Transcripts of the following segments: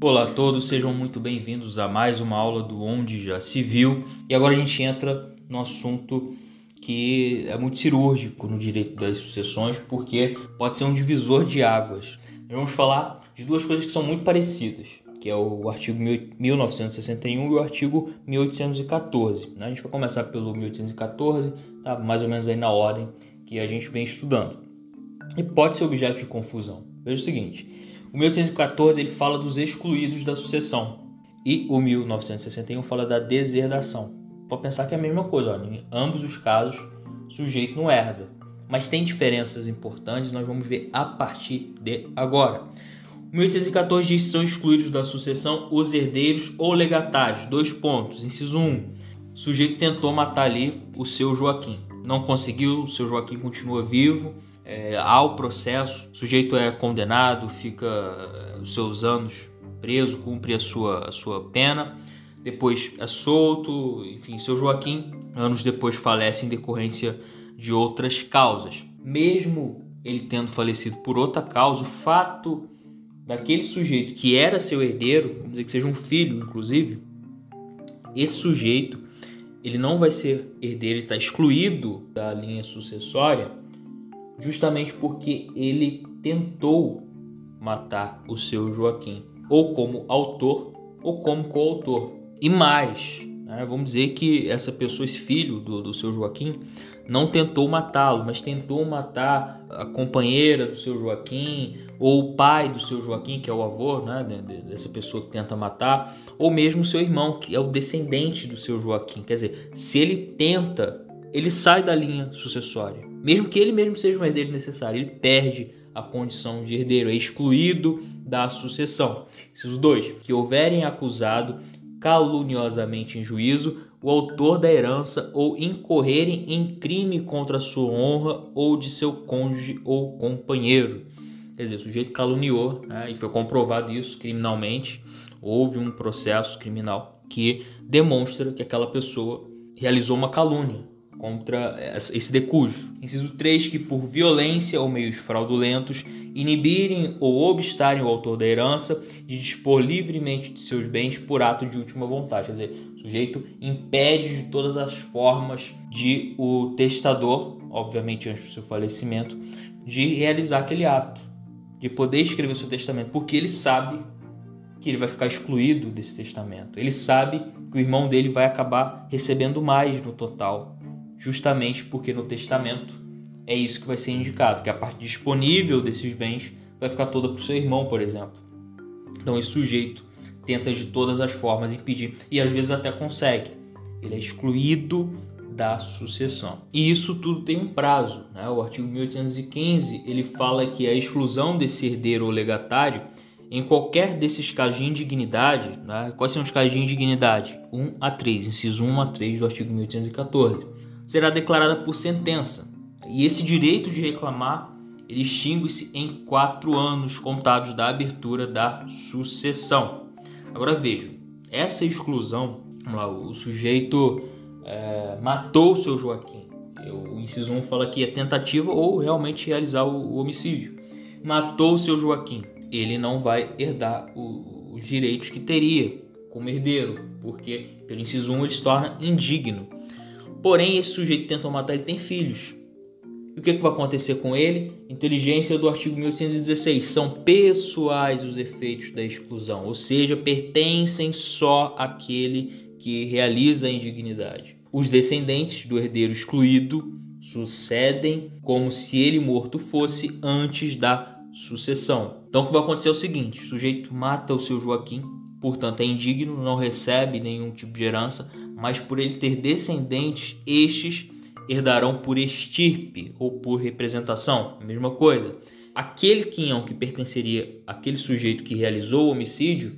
Olá a todos, sejam muito bem-vindos a mais uma aula do Onde Já Se Viu. E agora a gente entra no assunto que é muito cirúrgico no direito das sucessões, porque pode ser um divisor de águas. Nós vamos falar de duas coisas que são muito parecidas, que é o artigo 1961 e o artigo 1814. Né? A gente vai começar pelo 1814, tá? mais ou menos aí na ordem que a gente vem estudando. E pode ser objeto de confusão. Veja o seguinte, o 1814 ele fala dos excluídos da sucessão e o 1961 fala da deserdação. Pode pensar que é a mesma coisa, ó, em ambos os casos o sujeito não herda, mas tem diferenças importantes, nós vamos ver a partir de agora. O 1814 diz que são excluídos da sucessão os herdeiros ou legatários. Dois pontos. Inciso 1. O sujeito tentou matar ali o seu Joaquim. Não conseguiu, o seu Joaquim continua vivo é, ao processo, o sujeito é condenado, fica é, os seus anos preso, cumpre a sua, a sua pena, depois é solto, enfim, seu Joaquim, anos depois, falece em decorrência de outras causas. Mesmo ele tendo falecido por outra causa, o fato daquele sujeito que era seu herdeiro, vamos dizer que seja um filho, inclusive, esse sujeito ele não vai ser herdeiro, ele está excluído da linha sucessória justamente porque ele tentou matar o seu Joaquim, ou como autor ou como coautor. E mais, né, vamos dizer que essa pessoa, esse filho do, do seu Joaquim, não tentou matá-lo, mas tentou matar a companheira do seu Joaquim, ou o pai do seu Joaquim, que é o avô né, dessa pessoa que tenta matar, ou mesmo seu irmão, que é o descendente do seu Joaquim. Quer dizer, se ele tenta, ele sai da linha sucessória. Mesmo que ele mesmo seja um herdeiro necessário, ele perde a condição de herdeiro, é excluído da sucessão. Inciso 2. Que houverem acusado caluniosamente em juízo o autor da herança ou incorrerem em crime contra a sua honra ou de seu cônjuge ou companheiro. Quer dizer, o sujeito caluniou né, e foi comprovado isso criminalmente. Houve um processo criminal que demonstra que aquela pessoa realizou uma calúnia contra esse decúgio. Inciso 3, que por violência ou meios fraudulentos inibirem ou obstarem o autor da herança de dispor livremente de seus bens por ato de última vontade. Quer dizer, o sujeito impede de todas as formas de o testador, obviamente antes do seu falecimento, de realizar aquele ato, de poder escrever seu testamento, porque ele sabe que ele vai ficar excluído desse testamento. Ele sabe que o irmão dele vai acabar recebendo mais no total justamente porque no testamento é isso que vai ser indicado, que a parte disponível desses bens vai ficar toda para o seu irmão, por exemplo. Então esse sujeito tenta de todas as formas impedir e às vezes até consegue. Ele é excluído da sucessão. E isso tudo tem um prazo. Né? O artigo 1815 ele fala que a exclusão desse herdeiro ou legatário em qualquer desses casos de indignidade, né? quais são os casos de indignidade? 1 a 3, inciso 1 a 3 do artigo 1814 será declarada por sentença. E esse direito de reclamar ele extingue-se em quatro anos contados da abertura da sucessão. Agora vejam, essa exclusão, lá, o sujeito é, matou o seu Joaquim. O inciso 1 fala que é tentativa ou realmente realizar o, o homicídio. Matou o seu Joaquim. Ele não vai herdar o, os direitos que teria como herdeiro, porque pelo inciso 1 ele se torna indigno. Porém, esse sujeito que tentou matar ele tem filhos. E o que, que vai acontecer com ele? Inteligência do artigo 1816. São pessoais os efeitos da exclusão, ou seja, pertencem só àquele que realiza a indignidade. Os descendentes do herdeiro excluído sucedem como se ele morto fosse antes da sucessão. Então, o que vai acontecer é o seguinte: o sujeito mata o seu Joaquim, portanto é indigno, não recebe nenhum tipo de herança, mas por ele ter descendentes, estes herdarão por estirpe ou por representação, mesma coisa. Aquele quinhão que pertenceria àquele sujeito que realizou o homicídio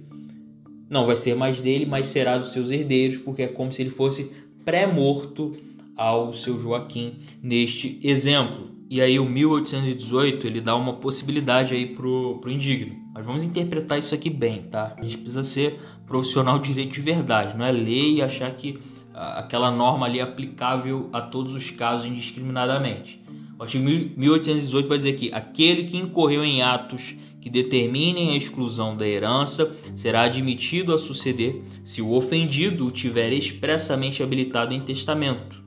não vai ser mais dele, mas será dos seus herdeiros, porque é como se ele fosse pré-morto ao seu Joaquim neste exemplo. E aí o 1818 ele dá uma possibilidade aí pro, pro indigno. Mas vamos interpretar isso aqui bem, tá? A gente precisa ser profissional de direito de verdade, não é ler e achar que aquela norma ali é aplicável a todos os casos indiscriminadamente. O artigo 1818 vai dizer que aquele que incorreu em atos que determinem a exclusão da herança será admitido a suceder se o ofendido o tiver expressamente habilitado em testamento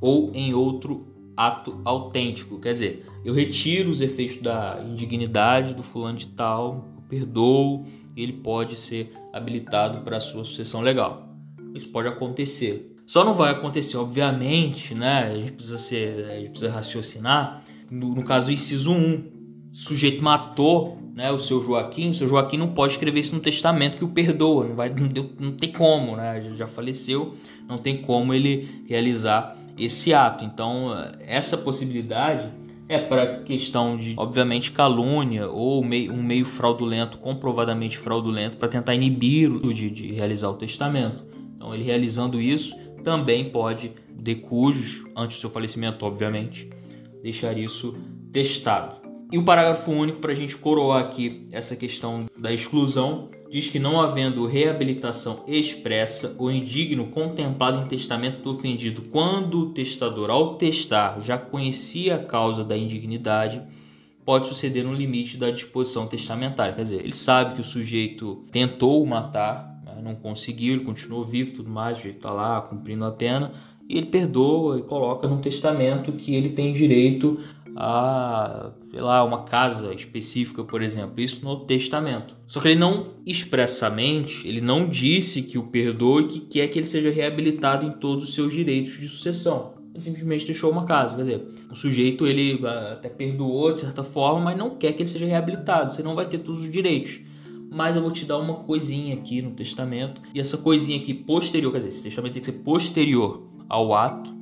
ou em outro ato autêntico. Quer dizer, eu retiro os efeitos da indignidade do fulano de tal, eu perdoo, e ele pode ser habilitado para sua sucessão legal. Isso pode acontecer. Só não vai acontecer, obviamente, né? A gente precisa, ser, a gente precisa raciocinar. No, no caso, inciso 1, o sujeito matou né, o seu Joaquim, o seu Joaquim não pode escrever isso no testamento que o perdoa, não, vai, não, deu, não tem como, né? Já faleceu, não tem como ele realizar esse ato. Então, essa possibilidade é para questão de, obviamente, calúnia ou um meio fraudulento, comprovadamente fraudulento, para tentar inibir o de, de realizar o testamento. Então, ele realizando isso também pode, de cujos, antes do seu falecimento, obviamente, deixar isso testado. E o parágrafo único, para a gente coroar aqui essa questão da exclusão, diz que não havendo reabilitação expressa ou indigno contemplado em testamento do ofendido quando o testador, ao testar, já conhecia a causa da indignidade, pode suceder no limite da disposição testamentária. Quer dizer, ele sabe que o sujeito tentou matar, não conseguiu, ele continuou vivo tudo mais, o sujeito está lá cumprindo a pena, e ele perdoa e coloca no testamento que ele tem direito a, sei lá, uma casa específica, por exemplo, isso no testamento. Só que ele não expressamente, ele não disse que o perdoe e que quer que ele seja reabilitado em todos os seus direitos de sucessão. Ele simplesmente deixou uma casa, quer dizer, o sujeito ele ah, até perdoou de certa forma, mas não quer que ele seja reabilitado, você não vai ter todos os direitos. Mas eu vou te dar uma coisinha aqui no testamento, e essa coisinha aqui posterior, quer dizer, esse testamento tem que ser posterior ao ato,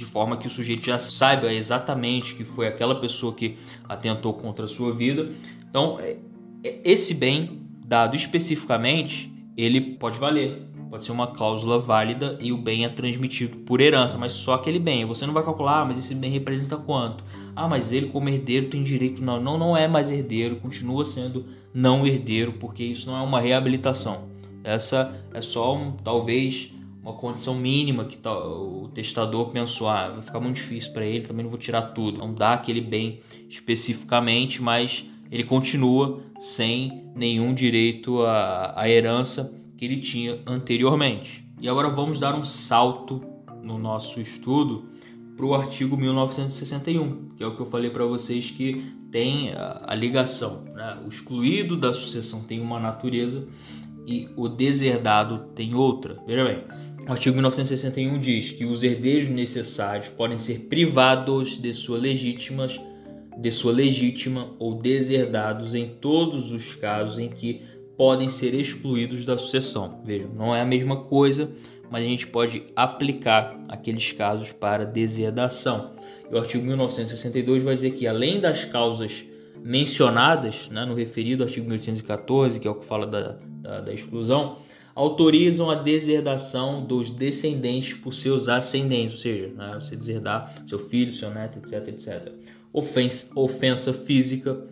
de forma que o sujeito já saiba exatamente que foi aquela pessoa que atentou contra a sua vida. Então, é, é, esse bem dado especificamente, ele pode valer, pode ser uma cláusula válida e o bem é transmitido por herança, mas só aquele bem. Você não vai calcular, ah, mas esse bem representa quanto? Ah, mas ele como herdeiro tem direito não, não, não é mais herdeiro, continua sendo não herdeiro, porque isso não é uma reabilitação. Essa é só um, talvez uma condição mínima que tá, o testador pensou, ah, vai ficar muito difícil para ele, também não vou tirar tudo. Não dá aquele bem especificamente, mas ele continua sem nenhum direito à, à herança que ele tinha anteriormente. E agora vamos dar um salto no nosso estudo para o artigo 1961, que é o que eu falei para vocês que tem a, a ligação. Né? O excluído da sucessão tem uma natureza e o deserdado tem outra. Veja bem, o artigo 1961 diz que os herdeiros necessários podem ser privados de sua legítimas de sua legítima ou deserdados em todos os casos em que podem ser excluídos da sucessão. Veja, não é a mesma coisa, mas a gente pode aplicar aqueles casos para deserdação. E o artigo 1962 vai dizer que além das causas mencionadas né, no referido artigo 1814, que é o que fala da, da, da exclusão, autorizam a deserdação dos descendentes por seus ascendentes, ou seja, né, você deserdar seu filho, seu neto, etc, etc. Ofensa, ofensa física,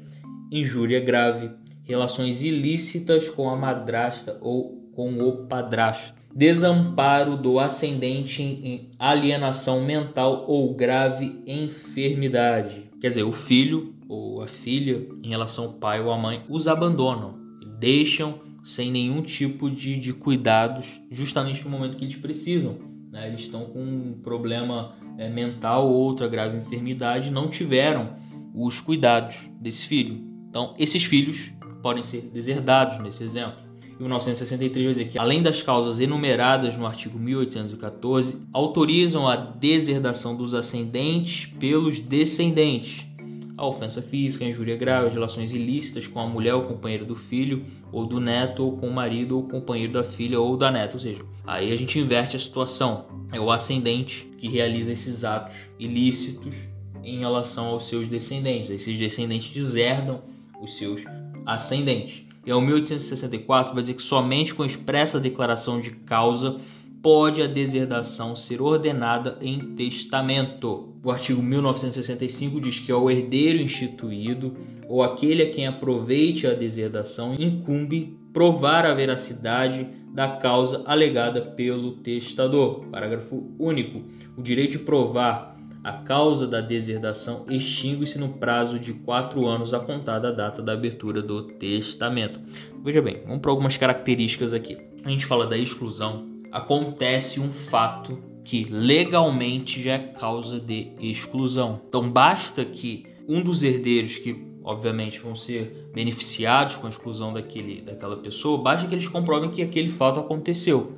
injúria grave, relações ilícitas com a madrasta ou com o padrasto, desamparo do ascendente em alienação mental ou grave enfermidade. Quer dizer, o filho ou a filha, em relação ao pai ou à mãe, os abandonam, deixam sem nenhum tipo de, de cuidados, justamente no momento que eles precisam. Né? Eles estão com um problema é, mental ou outra grave enfermidade, não tiveram os cuidados desse filho. Então, esses filhos podem ser deserdados nesse exemplo. E 1963 vai dizer que, além das causas enumeradas no artigo 1814, autorizam a deserdação dos ascendentes pelos descendentes, a ofensa física, a injúria grave, as relações ilícitas com a mulher ou companheiro do filho, ou do neto, ou com o marido ou companheiro da filha ou da neta. Ou seja, aí a gente inverte a situação. É o ascendente que realiza esses atos ilícitos em relação aos seus descendentes. Esses descendentes deserdam os seus ascendentes. E o 1864 vai dizer que somente com expressa declaração de causa pode a deserdação ser ordenada em testamento. O artigo 1965 diz que ao herdeiro instituído ou aquele a quem aproveite a deserdação incumbe provar a veracidade da causa alegada pelo testador. Parágrafo único. O direito de provar a causa da deserdação extingue-se no prazo de quatro anos a contar da data da abertura do testamento. Veja bem, vamos para algumas características aqui. A gente fala da exclusão, acontece um fato que legalmente já é causa de exclusão. Então basta que um dos herdeiros que obviamente vão ser beneficiados com a exclusão daquele, daquela pessoa, basta que eles comprovem que aquele fato aconteceu.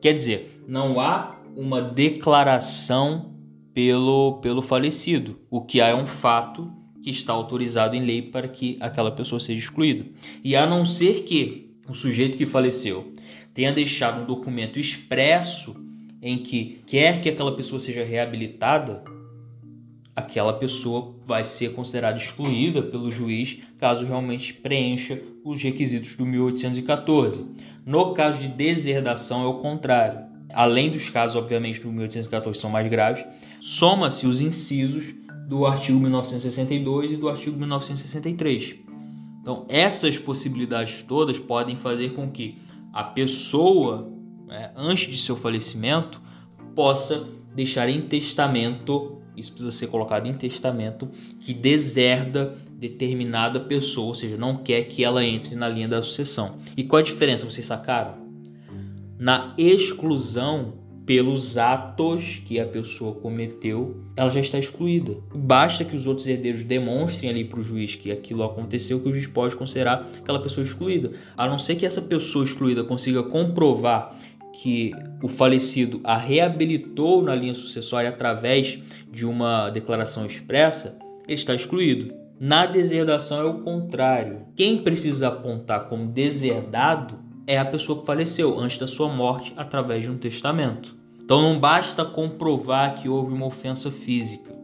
Quer dizer, não há uma declaração pelo, pelo falecido. O que é um fato que está autorizado em lei para que aquela pessoa seja excluída. E a não ser que o sujeito que faleceu tenha deixado um documento expresso em que quer que aquela pessoa seja reabilitada, aquela pessoa vai ser considerada excluída pelo juiz caso realmente preencha os requisitos do 1814. No caso de deserdação é o contrário além dos casos, obviamente, do 1814 são mais graves, soma-se os incisos do artigo 1962 e do artigo 1963. Então, essas possibilidades todas podem fazer com que a pessoa, né, antes de seu falecimento, possa deixar em testamento, isso precisa ser colocado em testamento, que deserda determinada pessoa, ou seja, não quer que ela entre na linha da sucessão. E qual a diferença? Vocês sacaram? na exclusão pelos atos que a pessoa cometeu, ela já está excluída. Basta que os outros herdeiros demonstrem ali para o juiz que aquilo aconteceu, que o juiz pode considerar aquela pessoa excluída. A não ser que essa pessoa excluída consiga comprovar que o falecido a reabilitou na linha sucessória através de uma declaração expressa, ele está excluído. Na deserdação é o contrário. Quem precisa apontar como deserdado é a pessoa que faleceu antes da sua morte através de um testamento. Então não basta comprovar que houve uma ofensa física.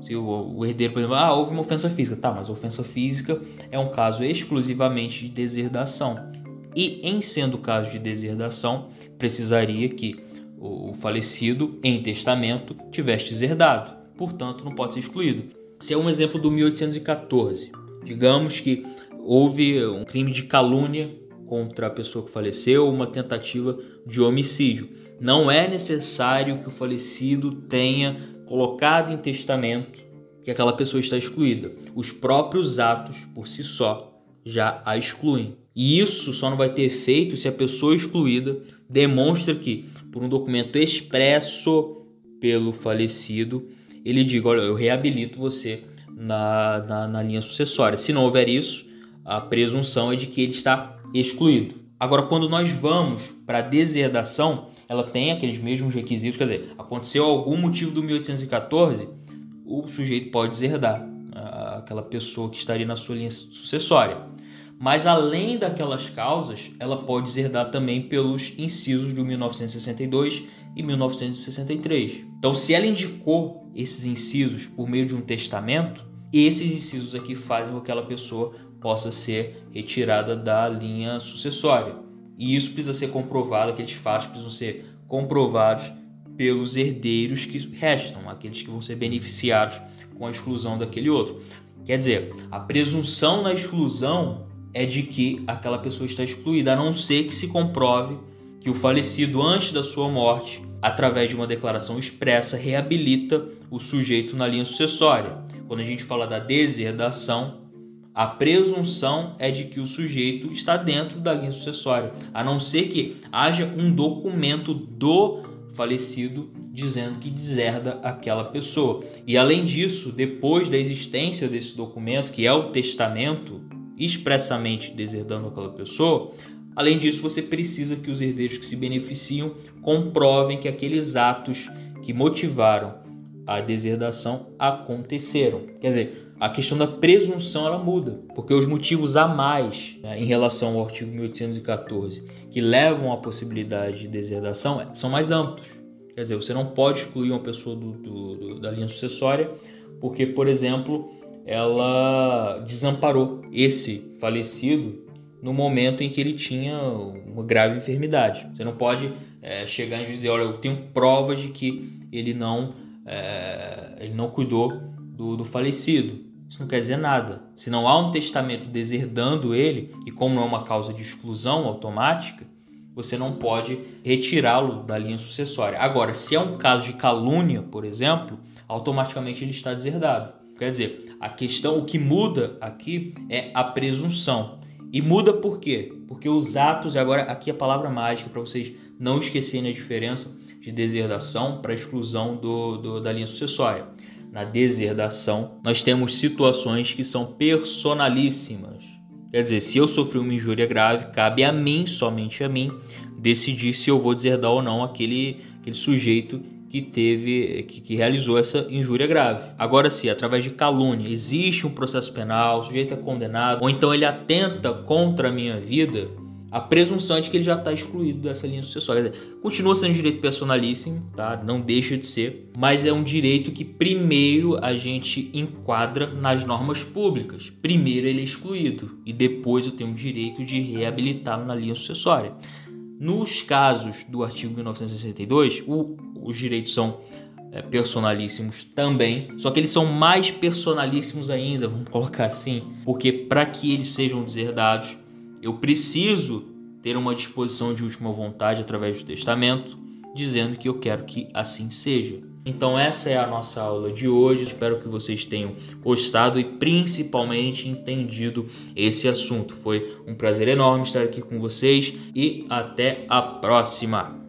Se o, herdeiro, por exemplo, ah, houve uma ofensa física. Tá, mas ofensa física é um caso exclusivamente de deserdação. E em sendo caso de deserdação, precisaria que o falecido, em testamento, tivesse deserdado. Portanto, não pode ser excluído. Se é um exemplo do 1814. Digamos que houve um crime de calúnia contra a pessoa que faleceu uma tentativa de homicídio. Não é necessário que o falecido tenha colocado em testamento que aquela pessoa está excluída. Os próprios atos, por si só, já a excluem. E isso só não vai ter efeito se a pessoa excluída demonstra que, por um documento expresso pelo falecido, ele diga: Olha, eu reabilito você na, na, na linha sucessória. Se não houver isso, a presunção é de que ele está excluído. Agora, quando nós vamos para a deserdação, ela tem aqueles mesmos requisitos, quer dizer, aconteceu algum motivo do 1814, o sujeito pode deserdar aquela pessoa que estaria na sua linha sucessória. Mas além daquelas causas, ela pode deserdar também pelos incisos do 1962 e 1963. Então, se ela indicou esses incisos por meio de um testamento, esses incisos aqui fazem com que aquela pessoa possa ser retirada da linha sucessória. E isso precisa ser comprovado, aqueles fatos precisam ser comprovados pelos herdeiros que restam, aqueles que vão ser beneficiados com a exclusão daquele outro. Quer dizer, a presunção na exclusão é de que aquela pessoa está excluída, a não ser que se comprove que o falecido antes da sua morte, através de uma declaração expressa, reabilita o sujeito na linha sucessória. Quando a gente fala da deserdação, a presunção é de que o sujeito está dentro da linha sucessória, a não ser que haja um documento do falecido dizendo que deserda aquela pessoa. E além disso, depois da existência desse documento, que é o testamento expressamente deserdando aquela pessoa, além disso, você precisa que os herdeiros que se beneficiam comprovem que aqueles atos que motivaram a deserdação aconteceram. Quer dizer, a questão da presunção ela muda, porque os motivos a mais né, em relação ao artigo 1814 que levam à possibilidade de deserdação é, são mais amplos. Quer dizer, você não pode excluir uma pessoa do, do, da linha sucessória porque, por exemplo, ela desamparou esse falecido no momento em que ele tinha uma grave enfermidade. Você não pode é, chegar e dizer, olha, eu tenho provas de que ele não, é, ele não cuidou do, do falecido. Isso não quer dizer nada. Se não há um testamento deserdando ele, e como não é uma causa de exclusão automática, você não pode retirá-lo da linha sucessória. Agora, se é um caso de calúnia, por exemplo, automaticamente ele está deserdado. Quer dizer, a questão, o que muda aqui é a presunção. E muda por quê? Porque os atos, e agora aqui a palavra mágica para vocês não esquecerem a diferença de deserdação para exclusão do, do, da linha sucessória. Na deserdação, nós temos situações que são personalíssimas. Quer dizer, se eu sofri uma injúria grave, cabe a mim, somente a mim, decidir se eu vou deserdar ou não aquele, aquele sujeito que teve, que, que, realizou essa injúria grave. Agora, se através de calúnia existe um processo penal, o sujeito é condenado, ou então ele atenta contra a minha vida, a presunção é de que ele já está excluído dessa linha sucessória. Continua sendo direito personalíssimo, tá? Não deixa de ser, mas é um direito que primeiro a gente enquadra nas normas públicas. Primeiro ele é excluído e depois eu tenho o direito de reabilitá-lo na linha sucessória. Nos casos do artigo 1962, o, os direitos são é, personalíssimos também, só que eles são mais personalíssimos ainda, vamos colocar assim, porque para que eles sejam deserdados, eu preciso ter uma disposição de última vontade através do testamento, dizendo que eu quero que assim seja. Então essa é a nossa aula de hoje. Espero que vocês tenham gostado e principalmente entendido esse assunto. Foi um prazer enorme estar aqui com vocês e até a próxima.